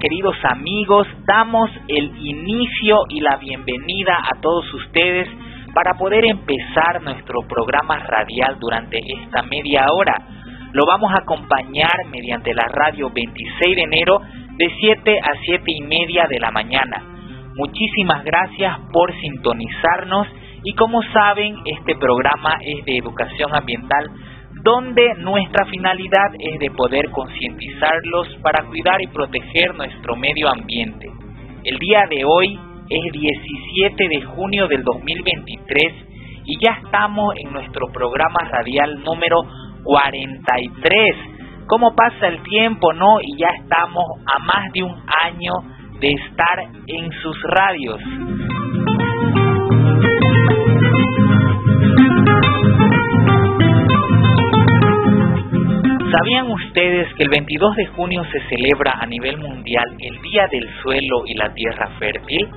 queridos amigos. Damos el inicio y la bienvenida a todos ustedes para poder empezar nuestro programa radial durante esta media hora. Lo vamos a acompañar mediante la radio 26 de enero de 7 a 7 y media de la mañana. Muchísimas gracias por sintonizarnos y como saben este programa es de educación ambiental donde nuestra finalidad es de poder concientizarlos para cuidar y proteger nuestro medio ambiente. El día de hoy es 17 de junio del 2023 y ya estamos en nuestro programa radial número 43. ¿Cómo pasa el tiempo, no? Y ya estamos a más de un año de estar en sus radios. ¿Sabían ustedes que el 22 de junio se celebra a nivel mundial el Día del Suelo y la Tierra Fértil?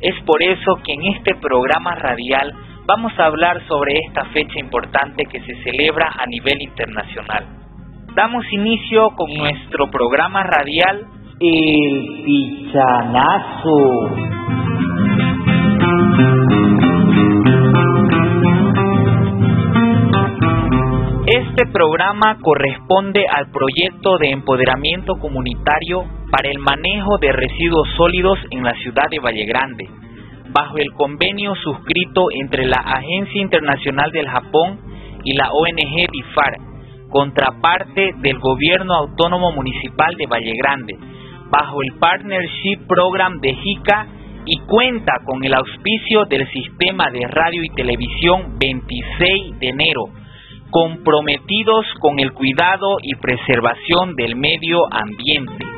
Es por eso que en este programa radial vamos a hablar sobre esta fecha importante que se celebra a nivel internacional. Damos inicio con nuestro programa radial El Pichanazo. Este programa corresponde al proyecto de empoderamiento comunitario para el manejo de residuos sólidos en la ciudad de Valle Grande, bajo el convenio suscrito entre la Agencia Internacional del Japón y la ONG DIFAR, contraparte del Gobierno Autónomo Municipal de Valle Grande, bajo el Partnership Program de JICA y cuenta con el auspicio del Sistema de Radio y Televisión 26 de enero comprometidos con el cuidado y preservación del medio ambiente.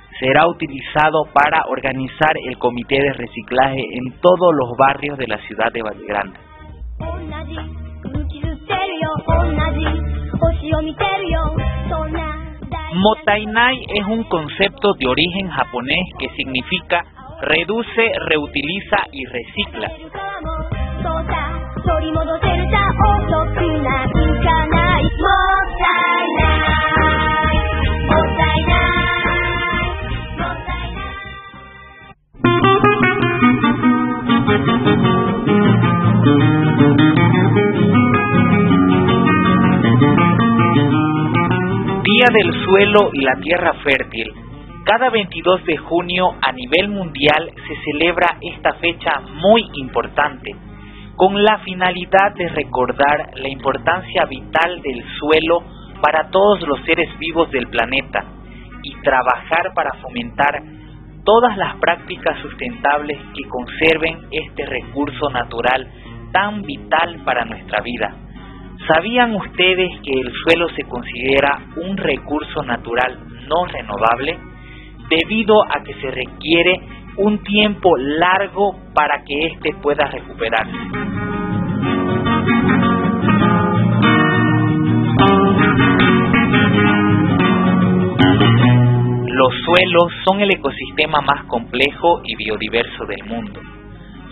será utilizado para organizar el comité de reciclaje en todos los barrios de la ciudad de Valle Grande. Motainai es un concepto de origen japonés que significa reduce, reutiliza y recicla. Día del Suelo y la Tierra Fértil. Cada 22 de junio a nivel mundial se celebra esta fecha muy importante, con la finalidad de recordar la importancia vital del suelo para todos los seres vivos del planeta y trabajar para fomentar todas las prácticas sustentables que conserven este recurso natural tan vital para nuestra vida. ¿Sabían ustedes que el suelo se considera un recurso natural no renovable? Debido a que se requiere un tiempo largo para que éste pueda recuperarse. Los suelos son el ecosistema más complejo y biodiverso del mundo.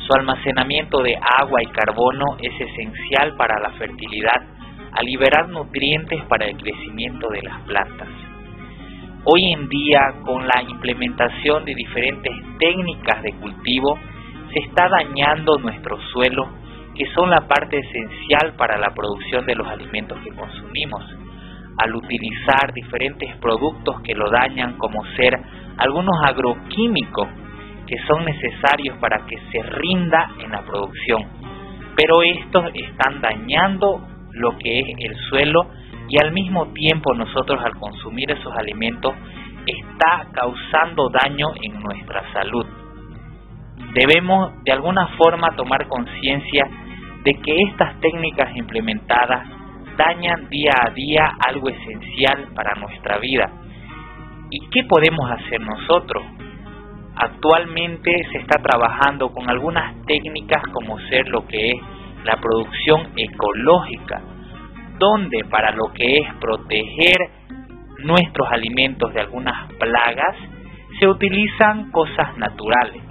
Su almacenamiento de agua y carbono es esencial para la fertilidad, al liberar nutrientes para el crecimiento de las plantas. Hoy en día, con la implementación de diferentes técnicas de cultivo, se está dañando nuestro suelo, que son la parte esencial para la producción de los alimentos que consumimos. Al utilizar diferentes productos que lo dañan, como ser algunos agroquímicos que son necesarios para que se rinda en la producción. Pero estos están dañando lo que es el suelo y al mismo tiempo nosotros al consumir esos alimentos está causando daño en nuestra salud. Debemos de alguna forma tomar conciencia de que estas técnicas implementadas dañan día a día algo esencial para nuestra vida. ¿Y qué podemos hacer nosotros? Actualmente se está trabajando con algunas técnicas como ser lo que es la producción ecológica, donde para lo que es proteger nuestros alimentos de algunas plagas, se utilizan cosas naturales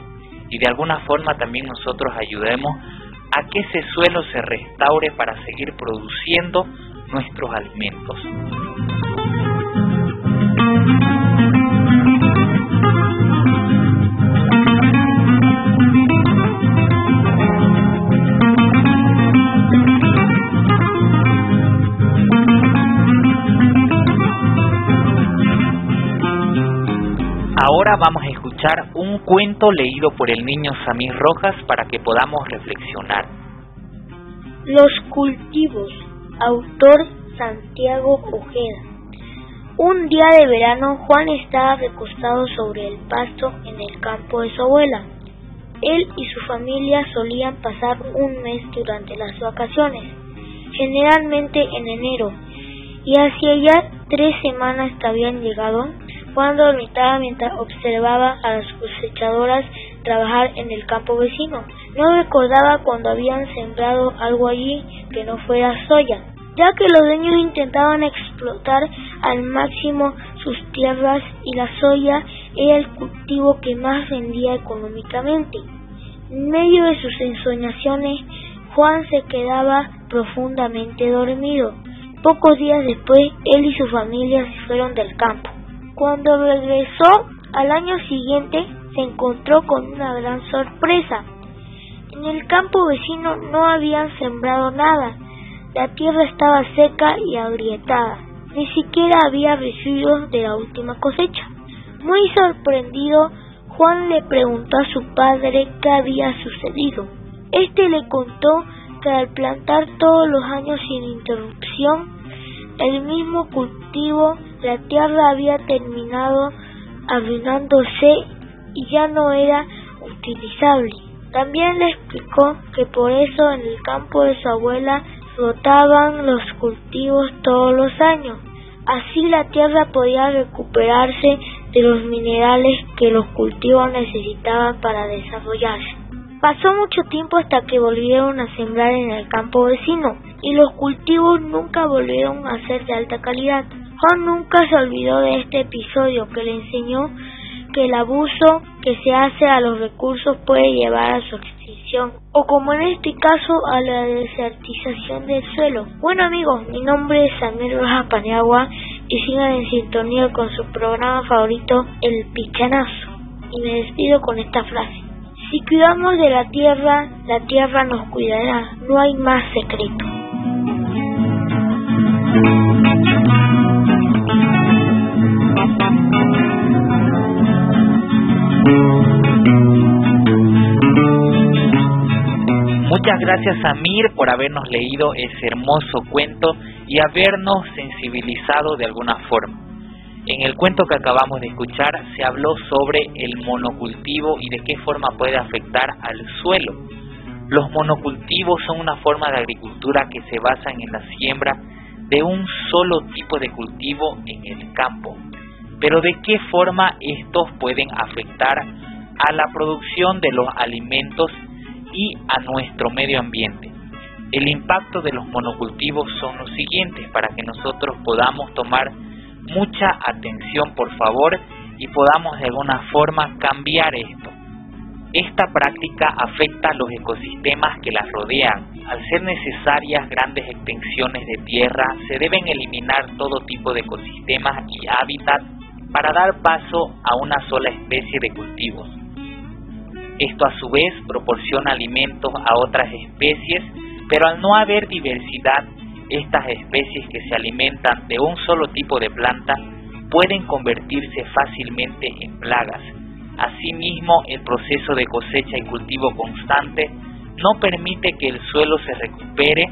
y de alguna forma también nosotros ayudemos a que ese suelo se restaure para seguir produciendo nuestros alimentos. Vamos a escuchar un cuento leído por el niño Samir Rojas para que podamos reflexionar. Los cultivos, autor Santiago Ojeda. Un día de verano Juan estaba recostado sobre el pasto en el campo de su abuela. Él y su familia solían pasar un mes durante las vacaciones, generalmente en enero, y hacia ya tres semanas que habían llegado cuando dormitaba mientras observaba a las cosechadoras trabajar en el campo vecino. No recordaba cuando habían sembrado algo allí que no fuera soya, ya que los dueños intentaban explotar al máximo sus tierras y la soya era el cultivo que más vendía económicamente. En medio de sus ensoñaciones, Juan se quedaba profundamente dormido. Pocos días después, él y su familia se fueron del campo. Cuando regresó al año siguiente se encontró con una gran sorpresa. En el campo vecino no habían sembrado nada. La tierra estaba seca y agrietada. Ni siquiera había residuos de la última cosecha. Muy sorprendido, Juan le preguntó a su padre qué había sucedido. Este le contó que al plantar todos los años sin interrupción, el mismo cultivo la tierra había terminado arruinándose y ya no era utilizable. También le explicó que por eso en el campo de su abuela flotaban los cultivos todos los años. Así la tierra podía recuperarse de los minerales que los cultivos necesitaban para desarrollarse. Pasó mucho tiempo hasta que volvieron a sembrar en el campo vecino y los cultivos nunca volvieron a ser de alta calidad. Juan nunca se olvidó de este episodio que le enseñó que el abuso que se hace a los recursos puede llevar a su extinción o como en este caso a la desertización del suelo. Bueno amigos, mi nombre es Samuel Rojas Paniagua y sigan en sintonía con su programa favorito El Pichanazo y me despido con esta frase. Si cuidamos de la tierra, la tierra nos cuidará, no hay más secreto. Muchas gracias a Mir por habernos leído ese hermoso cuento y habernos sensibilizado de alguna forma. En el cuento que acabamos de escuchar se habló sobre el monocultivo y de qué forma puede afectar al suelo. Los monocultivos son una forma de agricultura que se basan en la siembra de un solo tipo de cultivo en el campo. Pero de qué forma estos pueden afectar a la producción de los alimentos y a nuestro medio ambiente. El impacto de los monocultivos son los siguientes para que nosotros podamos tomar mucha atención por favor y podamos de alguna forma cambiar esto. Esta práctica afecta a los ecosistemas que las rodean. Al ser necesarias grandes extensiones de tierra, se deben eliminar todo tipo de ecosistemas y hábitats para dar paso a una sola especie de cultivos. Esto a su vez proporciona alimentos a otras especies, pero al no haber diversidad, estas especies que se alimentan de un solo tipo de planta pueden convertirse fácilmente en plagas. Asimismo, el proceso de cosecha y cultivo constante no permite que el suelo se recupere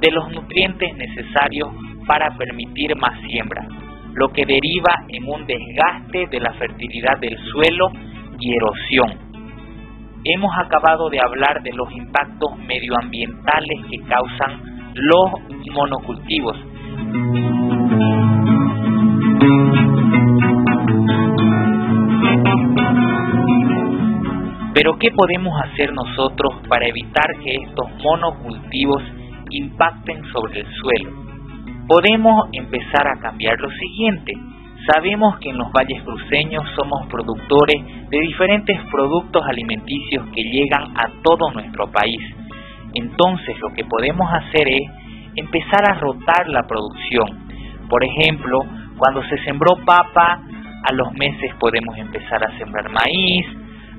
de los nutrientes necesarios para permitir más siembra, lo que deriva en un desgaste de la fertilidad del suelo y erosión hemos acabado de hablar de los impactos medioambientales que causan los monocultivos. Pero ¿qué podemos hacer nosotros para evitar que estos monocultivos impacten sobre el suelo? Podemos empezar a cambiar lo siguiente Sabemos que en los valles cruceños somos productores de diferentes productos alimenticios que llegan a todo nuestro país. Entonces lo que podemos hacer es empezar a rotar la producción. Por ejemplo, cuando se sembró papa, a los meses podemos empezar a sembrar maíz,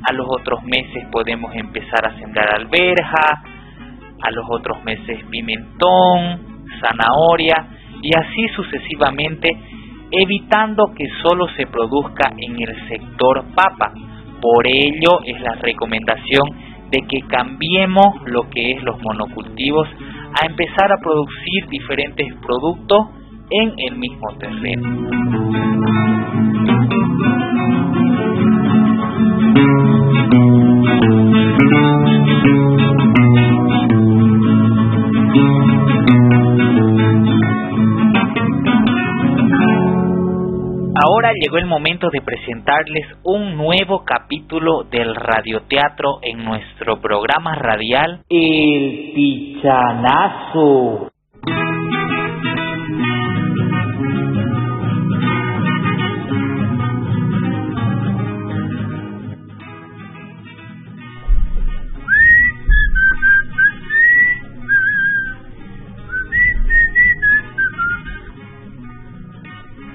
a los otros meses podemos empezar a sembrar alberja, a los otros meses pimentón, zanahoria y así sucesivamente evitando que solo se produzca en el sector papa. Por ello es la recomendación de que cambiemos lo que es los monocultivos a empezar a producir diferentes productos en el mismo terreno. Ahora llegó el momento de presentarles un nuevo capítulo del radioteatro en nuestro programa radial El Pichanazo.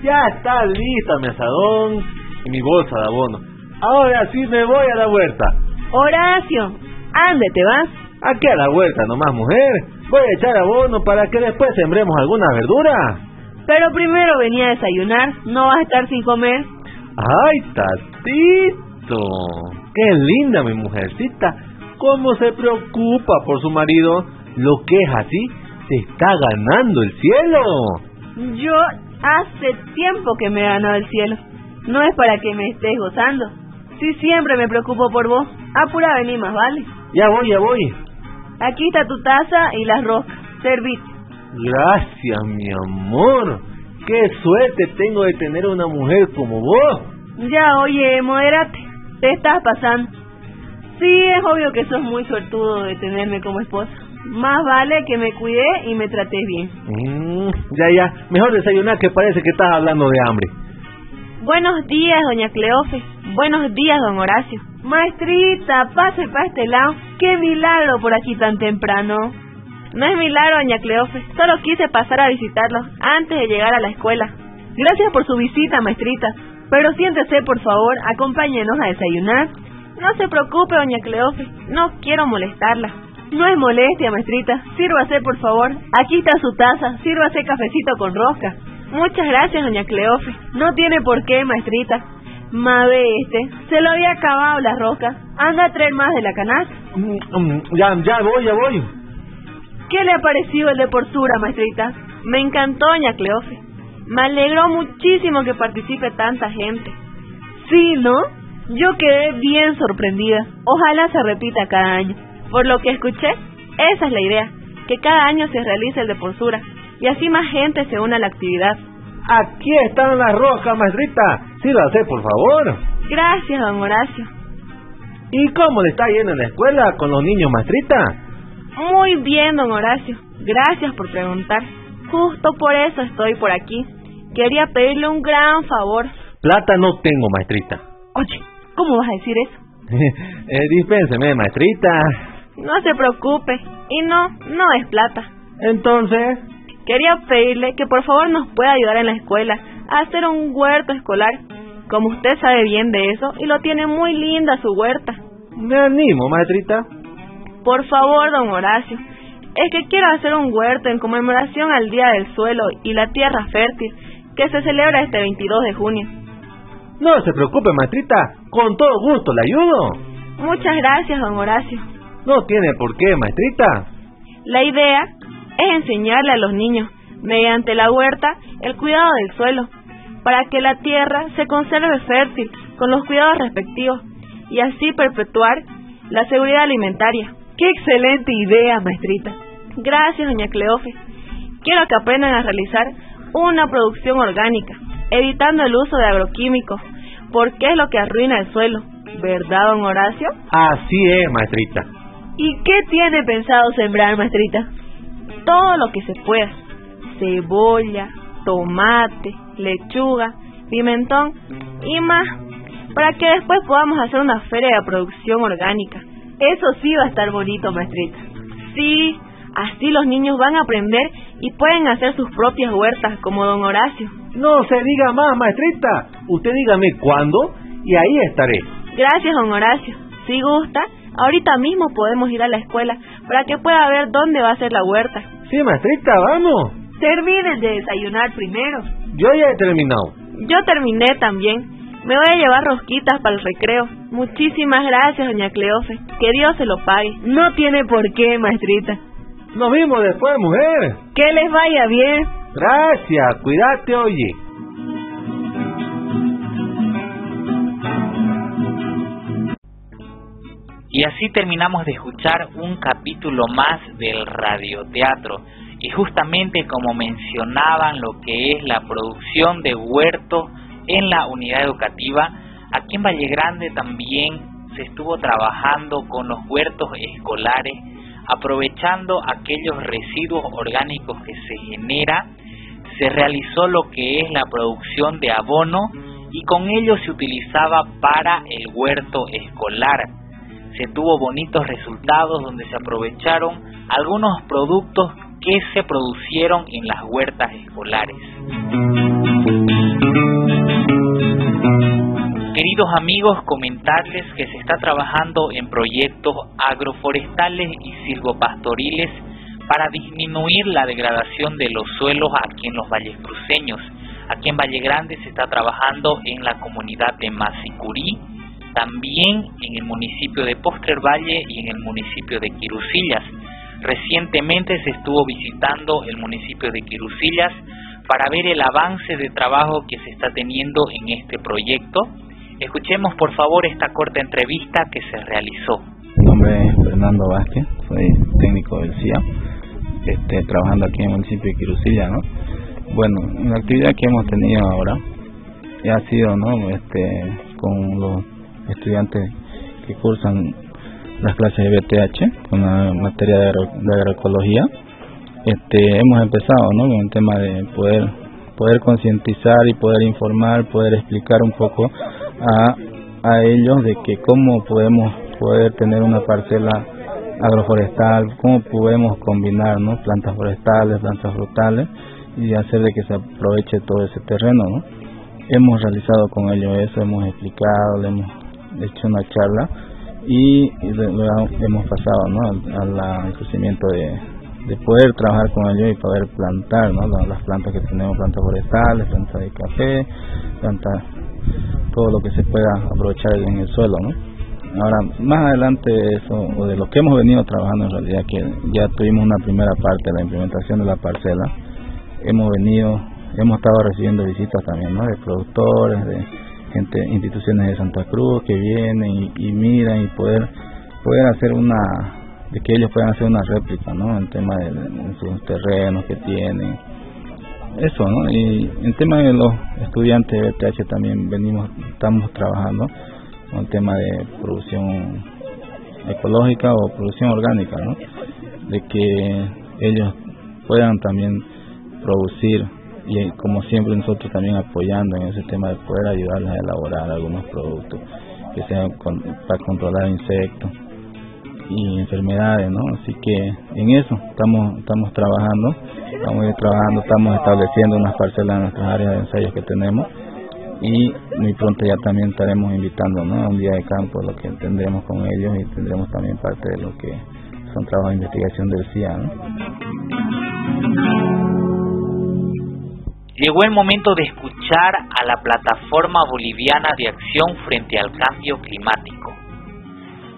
Ya está lista mi asadón y mi bolsa de abono. Ahora sí me voy a la huerta. Horacio, ¿ande te vas? Aquí a la huerta nomás, mujer. Voy a echar abono para que después sembremos alguna verdura. Pero primero venía a desayunar, ¿no vas a estar sin comer? ¡Ay, tatito! ¡Qué linda mi mujercita! ¿Cómo se preocupa por su marido? Lo que es así, se está ganando el cielo. Yo Hace tiempo que me he ganado el cielo. No es para que me estés gozando. Si siempre me preocupo por vos, apura venir más, ¿vale? Ya voy, ya voy. Aquí está tu taza y las roscas. Servid. Gracias, mi amor. Qué suerte tengo de tener una mujer como vos. Ya, oye, moderate. Te estás pasando. Sí, es obvio que sos muy suertudo de tenerme como esposa. Más vale que me cuidé y me traté bien. Mm, ya, ya. Mejor desayunar que parece que estás hablando de hambre. Buenos días, doña Cleofe. Buenos días, don Horacio. Maestrita, pase para este lado. Qué milagro por aquí tan temprano. No es milagro, doña Cleofe. Solo quise pasar a visitarlo antes de llegar a la escuela. Gracias por su visita, maestrita. Pero siéntese, por favor, acompáñenos a desayunar. No se preocupe, doña Cleofe. No quiero molestarla. No es molestia, maestrita. Sírvase, por favor. Aquí está su taza. Sírvase cafecito con rosca. Muchas gracias, doña Cleofe. No tiene por qué, maestrita. Mabe este, se lo había acabado la rosca. Anda a traer más de la canasta. Mm, mm, ya, ya voy, ya voy. ¿Qué le ha parecido el de portura, maestrita? Me encantó, doña Cleofe. Me alegró muchísimo que participe tanta gente. Sí, ¿no? Yo quedé bien sorprendida. Ojalá se repita cada año. Por lo que escuché, esa es la idea, que cada año se realice el de postura y así más gente se une a la actividad. Aquí están las roscas, maestrita. Sí lo hace, por favor. Gracias, don Horacio. ¿Y cómo le está yendo en la escuela con los niños, maestrita? Muy bien, don Horacio. Gracias por preguntar. Justo por eso estoy por aquí. Quería pedirle un gran favor. Plata no tengo, maestrita. Oye, ¿cómo vas a decir eso? eh, dispénseme, maestrita. No se preocupe. Y no, no es plata. Entonces... Quería pedirle que por favor nos pueda ayudar en la escuela a hacer un huerto escolar. Como usted sabe bien de eso y lo tiene muy linda su huerta. Me animo, maestrita. Por favor, don Horacio. Es que quiero hacer un huerto en conmemoración al Día del Suelo y la Tierra Fértil, que se celebra este 22 de junio. No se preocupe, maestrita. Con todo gusto le ayudo. Muchas gracias, don Horacio. No tiene por qué, maestrita. La idea es enseñarle a los niños, mediante la huerta, el cuidado del suelo, para que la tierra se conserve fértil con los cuidados respectivos y así perpetuar la seguridad alimentaria. ¡Qué excelente idea, maestrita! Gracias, doña Cleofe. Quiero que aprendan a realizar una producción orgánica, evitando el uso de agroquímicos, porque es lo que arruina el suelo. ¿Verdad, don Horacio? Así es, maestrita. ¿Y qué tiene pensado sembrar, maestrita? Todo lo que se pueda. Cebolla, tomate, lechuga, pimentón y más, para que después podamos hacer una feria de producción orgánica. Eso sí va a estar bonito, maestrita. Sí, así los niños van a aprender y pueden hacer sus propias huertas, como don Horacio. No se diga más, maestrita. Usted dígame cuándo y ahí estaré. Gracias, don Horacio. Si gusta, ahorita mismo podemos ir a la escuela para que pueda ver dónde va a ser la huerta. Sí, maestrita, vamos. Terminen de desayunar primero. Yo ya he terminado. Yo terminé también. Me voy a llevar rosquitas para el recreo. Muchísimas gracias, doña Cleofe. Que Dios se lo pague. No tiene por qué, maestrita. Nos vimos después, mujer. Que les vaya bien. Gracias, cuídate, oye. Y así terminamos de escuchar un capítulo más del radioteatro. Y justamente como mencionaban lo que es la producción de huertos en la unidad educativa, aquí en Valle Grande también se estuvo trabajando con los huertos escolares, aprovechando aquellos residuos orgánicos que se genera, se realizó lo que es la producción de abono y con ello se utilizaba para el huerto escolar. Se tuvo bonitos resultados donde se aprovecharon algunos productos que se producieron en las huertas escolares. Queridos amigos, comentarles que se está trabajando en proyectos agroforestales y silvopastoriles para disminuir la degradación de los suelos aquí en los valles cruceños. Aquí en Valle Grande se está trabajando en la comunidad de Masicurí, también en el municipio de Postrer Valle y en el municipio de Quirusillas. Recientemente se estuvo visitando el municipio de Quirusillas para ver el avance de trabajo que se está teniendo en este proyecto. Escuchemos por favor esta corta entrevista que se realizó. Mi nombre es Fernando Vázquez, soy técnico del CIA, este, trabajando aquí en el municipio de Quirusillas, ¿no? Bueno, la actividad que hemos tenido ahora ha sido, ¿no? Este, con los estudiantes que cursan las clases de BTH con la materia de, agroecología. Este, hemos empezado ¿no? con el tema de poder poder concientizar y poder informar, poder explicar un poco a, a ellos de que cómo podemos poder tener una parcela agroforestal, cómo podemos combinar ¿no? plantas forestales, plantas frutales y hacer de que se aproveche todo ese terreno. ¿no? Hemos realizado con ellos eso, hemos explicado, le hemos hecho una charla y, luego hemos pasado ¿no? al, crecimiento de, de poder trabajar con ellos y poder plantar ¿no? las plantas que tenemos, plantas forestales, plantas de café, plantas, todo lo que se pueda aprovechar en el suelo. ¿no? Ahora, más adelante de eso, o de lo que hemos venido trabajando en realidad, que ya tuvimos una primera parte, la implementación de la parcela, hemos venido, hemos estado recibiendo visitas también ¿no? de productores, de instituciones de Santa Cruz que vienen y, miran y poder, poder hacer una de que ellos puedan hacer una réplica, ¿no? En tema de, de sus terrenos que tienen, eso, ¿no? Y en tema de los estudiantes de TH también venimos, estamos trabajando con el tema de producción ecológica o producción orgánica, ¿no? De que ellos puedan también producir y como siempre nosotros también apoyando en ese tema de poder ayudarles a elaborar algunos productos que sean para controlar insectos y enfermedades, ¿no? Así que en eso estamos estamos trabajando, estamos trabajando, estamos estableciendo unas parcelas en nuestras áreas de ensayos que tenemos y muy pronto ya también estaremos invitando ¿no? a un día de campo lo que tendremos con ellos y tendremos también parte de lo que son trabajos de investigación del CIA. Llegó el momento de escuchar a la Plataforma Boliviana de Acción frente al Cambio Climático.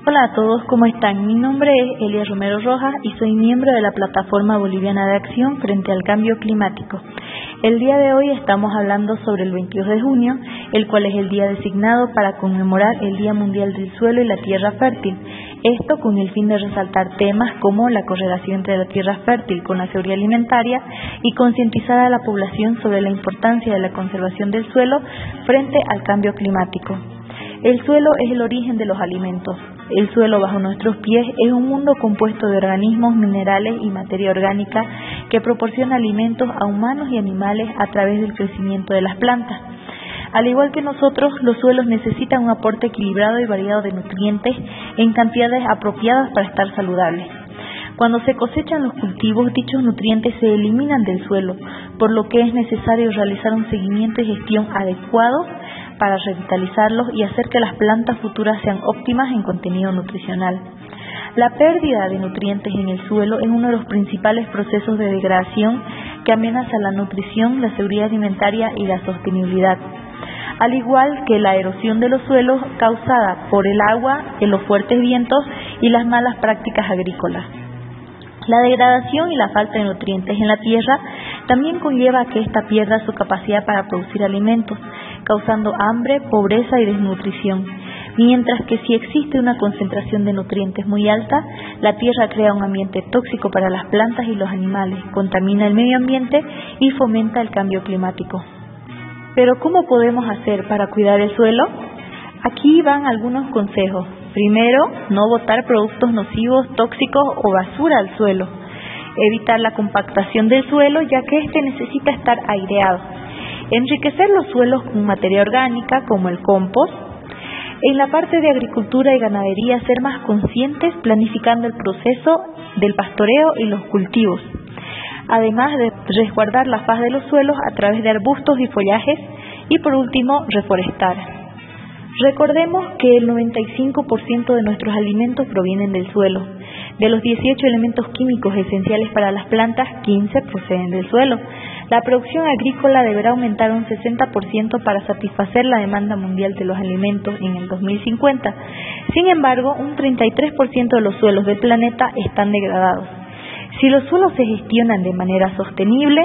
Hola a todos, ¿cómo están? Mi nombre es Elia Romero Rojas y soy miembro de la Plataforma Boliviana de Acción frente al Cambio Climático. El día de hoy estamos hablando sobre el 22 de junio, el cual es el día designado para conmemorar el Día Mundial del Suelo y la Tierra Fértil. Esto con el fin de resaltar temas como la correlación entre la tierra fértil con la seguridad alimentaria y concientizar a la población sobre la importancia de la conservación del suelo frente al cambio climático. El suelo es el origen de los alimentos. El suelo bajo nuestros pies es un mundo compuesto de organismos, minerales y materia orgánica que proporciona alimentos a humanos y animales a través del crecimiento de las plantas. Al igual que nosotros, los suelos necesitan un aporte equilibrado y variado de nutrientes en cantidades apropiadas para estar saludables. Cuando se cosechan los cultivos, dichos nutrientes se eliminan del suelo, por lo que es necesario realizar un seguimiento y gestión adecuado para revitalizarlos y hacer que las plantas futuras sean óptimas en contenido nutricional. La pérdida de nutrientes en el suelo es uno de los principales procesos de degradación que amenaza la nutrición, la seguridad alimentaria y la sostenibilidad, al igual que la erosión de los suelos causada por el agua, los fuertes vientos y las malas prácticas agrícolas. La degradación y la falta de nutrientes en la tierra también conlleva que ésta pierda su capacidad para producir alimentos, causando hambre, pobreza y desnutrición. Mientras que si existe una concentración de nutrientes muy alta, la tierra crea un ambiente tóxico para las plantas y los animales, contamina el medio ambiente y fomenta el cambio climático. Pero ¿cómo podemos hacer para cuidar el suelo? Aquí van algunos consejos. Primero, no botar productos nocivos, tóxicos o basura al suelo. Evitar la compactación del suelo ya que éste necesita estar aireado enriquecer los suelos con materia orgánica como el compost, en la parte de agricultura y ganadería ser más conscientes planificando el proceso del pastoreo y los cultivos, además de resguardar la faz de los suelos a través de arbustos y follajes y por último reforestar. Recordemos que el 95% de nuestros alimentos provienen del suelo. De los 18 elementos químicos esenciales para las plantas, 15 proceden del suelo. La producción agrícola deberá aumentar un 60% para satisfacer la demanda mundial de los alimentos en el 2050. Sin embargo, un 33% de los suelos del planeta están degradados. Si los suelos se gestionan de manera sostenible,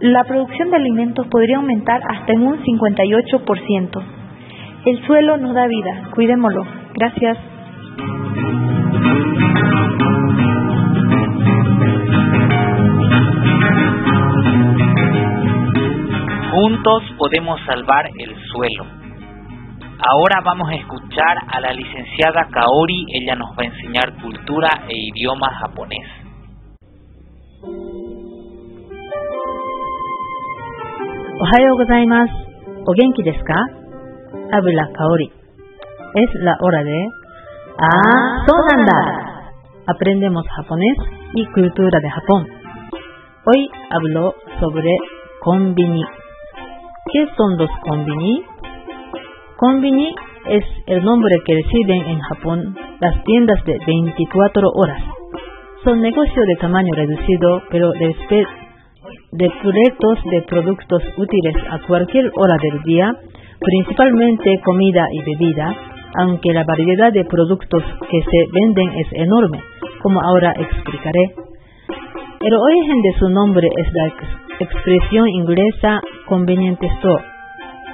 la producción de alimentos podría aumentar hasta en un 58%. El suelo nos da vida, cuidémoslo. Gracias. Juntos podemos salvar el suelo. Ahora vamos a escuchar a la licenciada Kaori, ella nos va a enseñar cultura e idioma japonés. Ohayo gozaimasu. ¿O genki desu ka? Habla Kaori. Es la hora de Ah, sonanda. Aprendemos japonés y cultura de Japón. Hoy hablo sobre konbini ¿Qué son los konbini? Konbini es el nombre que reciben en Japón las tiendas de 24 horas. Son negocios de tamaño reducido, pero de, de de productos útiles a cualquier hora del día, principalmente comida y bebida, aunque la variedad de productos que se venden es enorme, como ahora explicaré. El origen de su nombre es la expresión inglesa conveniente store,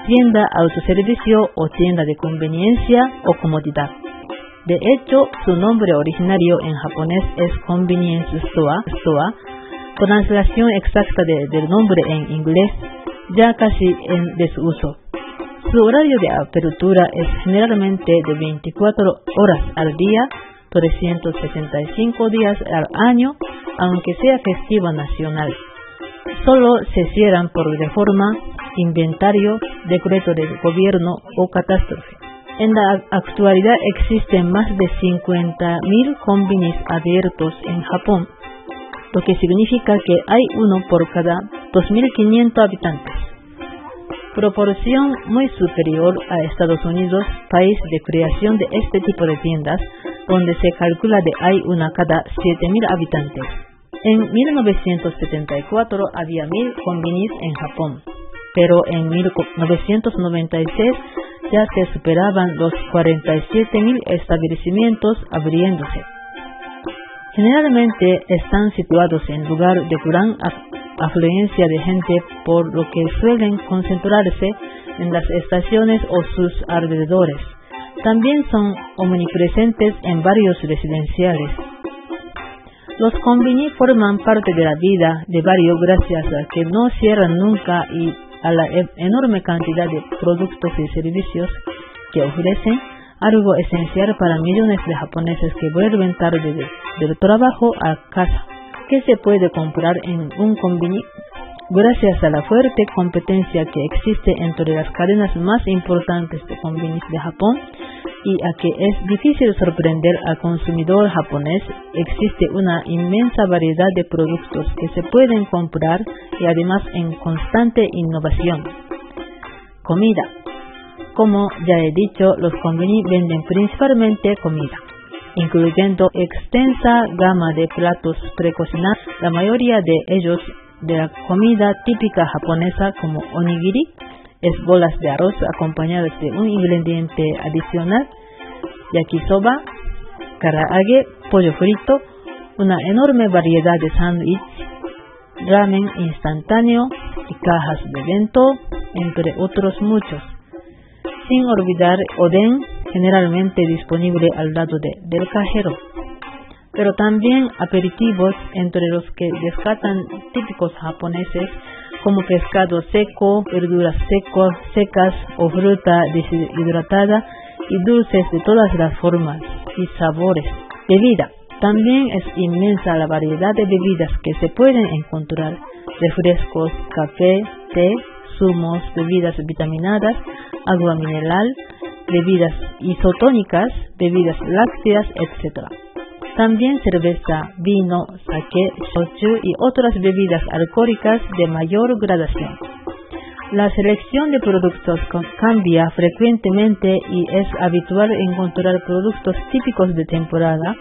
tienda autoservicio o tienda de conveniencia o comodidad. De hecho, su nombre originario en japonés es Convenience Store, store translación exacta del nombre en inglés, ya casi en desuso. Su horario de apertura es generalmente de 24 horas al día, 365 días al año, aunque sea festivo nacional. solo se cierran por reforma, inventario, decreto del gobierno o catástrofe. En la actualidad existen más de 50.000 combinis abiertos en Japón, lo que significa que hay uno por cada 2.500 habitantes. Proporción muy superior a Estados Unidos, país de creación de este tipo de tiendas, donde se calcula de hay una cada 7.000 habitantes. En 1974 había 1.000 combinis en Japón, pero en 1996 ya se superaban los 47.000 establecimientos abriéndose. Generalmente están situados en lugar de gran afluencia de gente, por lo que suelen concentrarse en las estaciones o sus alrededores. También son omnipresentes en varios residenciales. Los combini forman parte de la vida de varios gracias a que no cierran nunca y a la e-, enorme cantidad de productos y servicios que ofrecen, algo esencial para millones de japoneses que vuelven tarde del trabajo a casa, que se puede comprar en un combini gracias a la fuerte competencia que existe entre las cadenas más importantes de combinis de Japón y a que es difícil sorprender al consumidor japonés, existe una inmensa variedad de productos que se pueden comprar y además en constante innovación. Comida. Como ya he dicho, los combini venden principalmente comida, incluyendo extensa gama de platos precocinados, la mayoría de ellos de la comida típica japonesa como onigiri, es bolas de arroz acompañadas de un ingrediente adicional, yakisoba, karaage, pollo frito, una enorme variedad de sándwich, ramen instantáneo y cajas de bento, entre otros muchos. Sin olvidar oden, generalmente disponible al lado de, del cajero. Pero también aperitivos entre los que descatan típicos japoneses como pescado seco, verduras secos, secas o fruta deshidratada y dulces de todas las formas y sabores. Bebida. También es inmensa la variedad de bebidas que se pueden encontrar. Refrescos, café, té, zumos, bebidas vitaminadas, agua mineral, bebidas isotónicas, bebidas lácteas, etc. También cerveza, vino, sake, shochu y otras bebidas alcohólicas de mayor gradación. La selección de productos cambia frecuentemente y es habitual encontrar productos típicos de temporada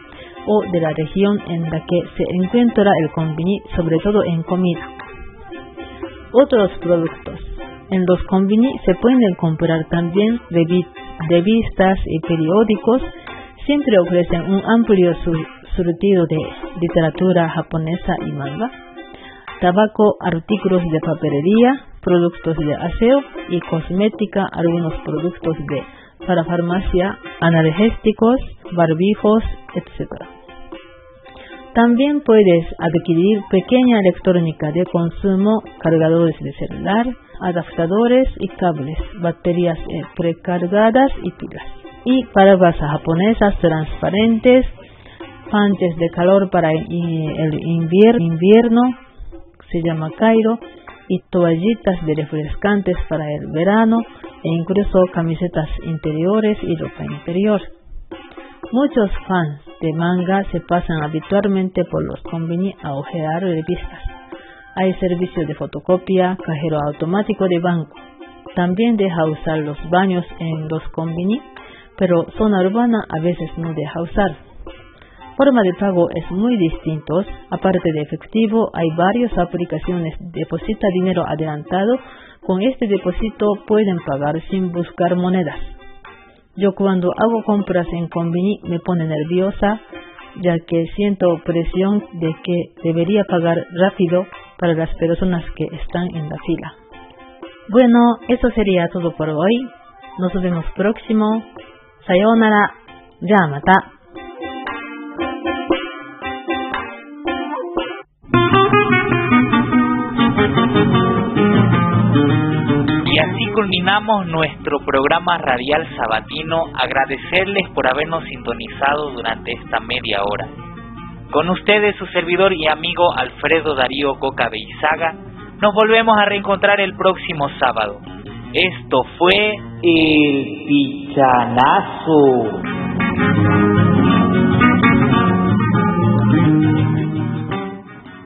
o de la región en la que se encuentra el combini, sobre todo en comida. Otros productos. En los combini se pueden comprar también revistas y periódicos siempre ofrecen un amplio surtido de literatura japonesa y manga, tabaco, artículos de papelería, productos de aseo y cosmética, algunos productos de para farmacia, analgésicos, barbijos, etc. También puedes adquirir pequeña electrónica de consumo, cargadores de celular, adaptadores y cables, baterías precargadas y pilas y calabazas japonesas transparentes, panches de calor para el invierno, se llama Cairo, y toallitas de refrescantes para el verano e incluso camisetas interiores y ropa interior. Muchos fans de manga se pasan habitualmente por los combini a ojear revistas. Hay servicio de fotocopia, cajero automático de banco. También deja usar los baños en los combini pero zona urbana a veces no deja usar. Forma de pago es muy distintos. Aparte de efectivo, hay varias aplicaciones. Deposita dinero adelantado. Con este depósito pueden pagar sin buscar monedas. Yo cuando hago compras en Convini me pone nerviosa, ya que siento presión de que debería pagar rápido para las personas que están en la fila. Bueno, eso sería todo por hoy. Nos vemos próximo. Sayonara. Ya, mata. Culminamos nuestro programa radial sabatino, agradecerles por habernos sintonizado durante esta media hora. Con ustedes su servidor y amigo Alfredo Darío Coca Beizaga, Nos volvemos a reencontrar el próximo sábado. Esto fue El Pichanazo.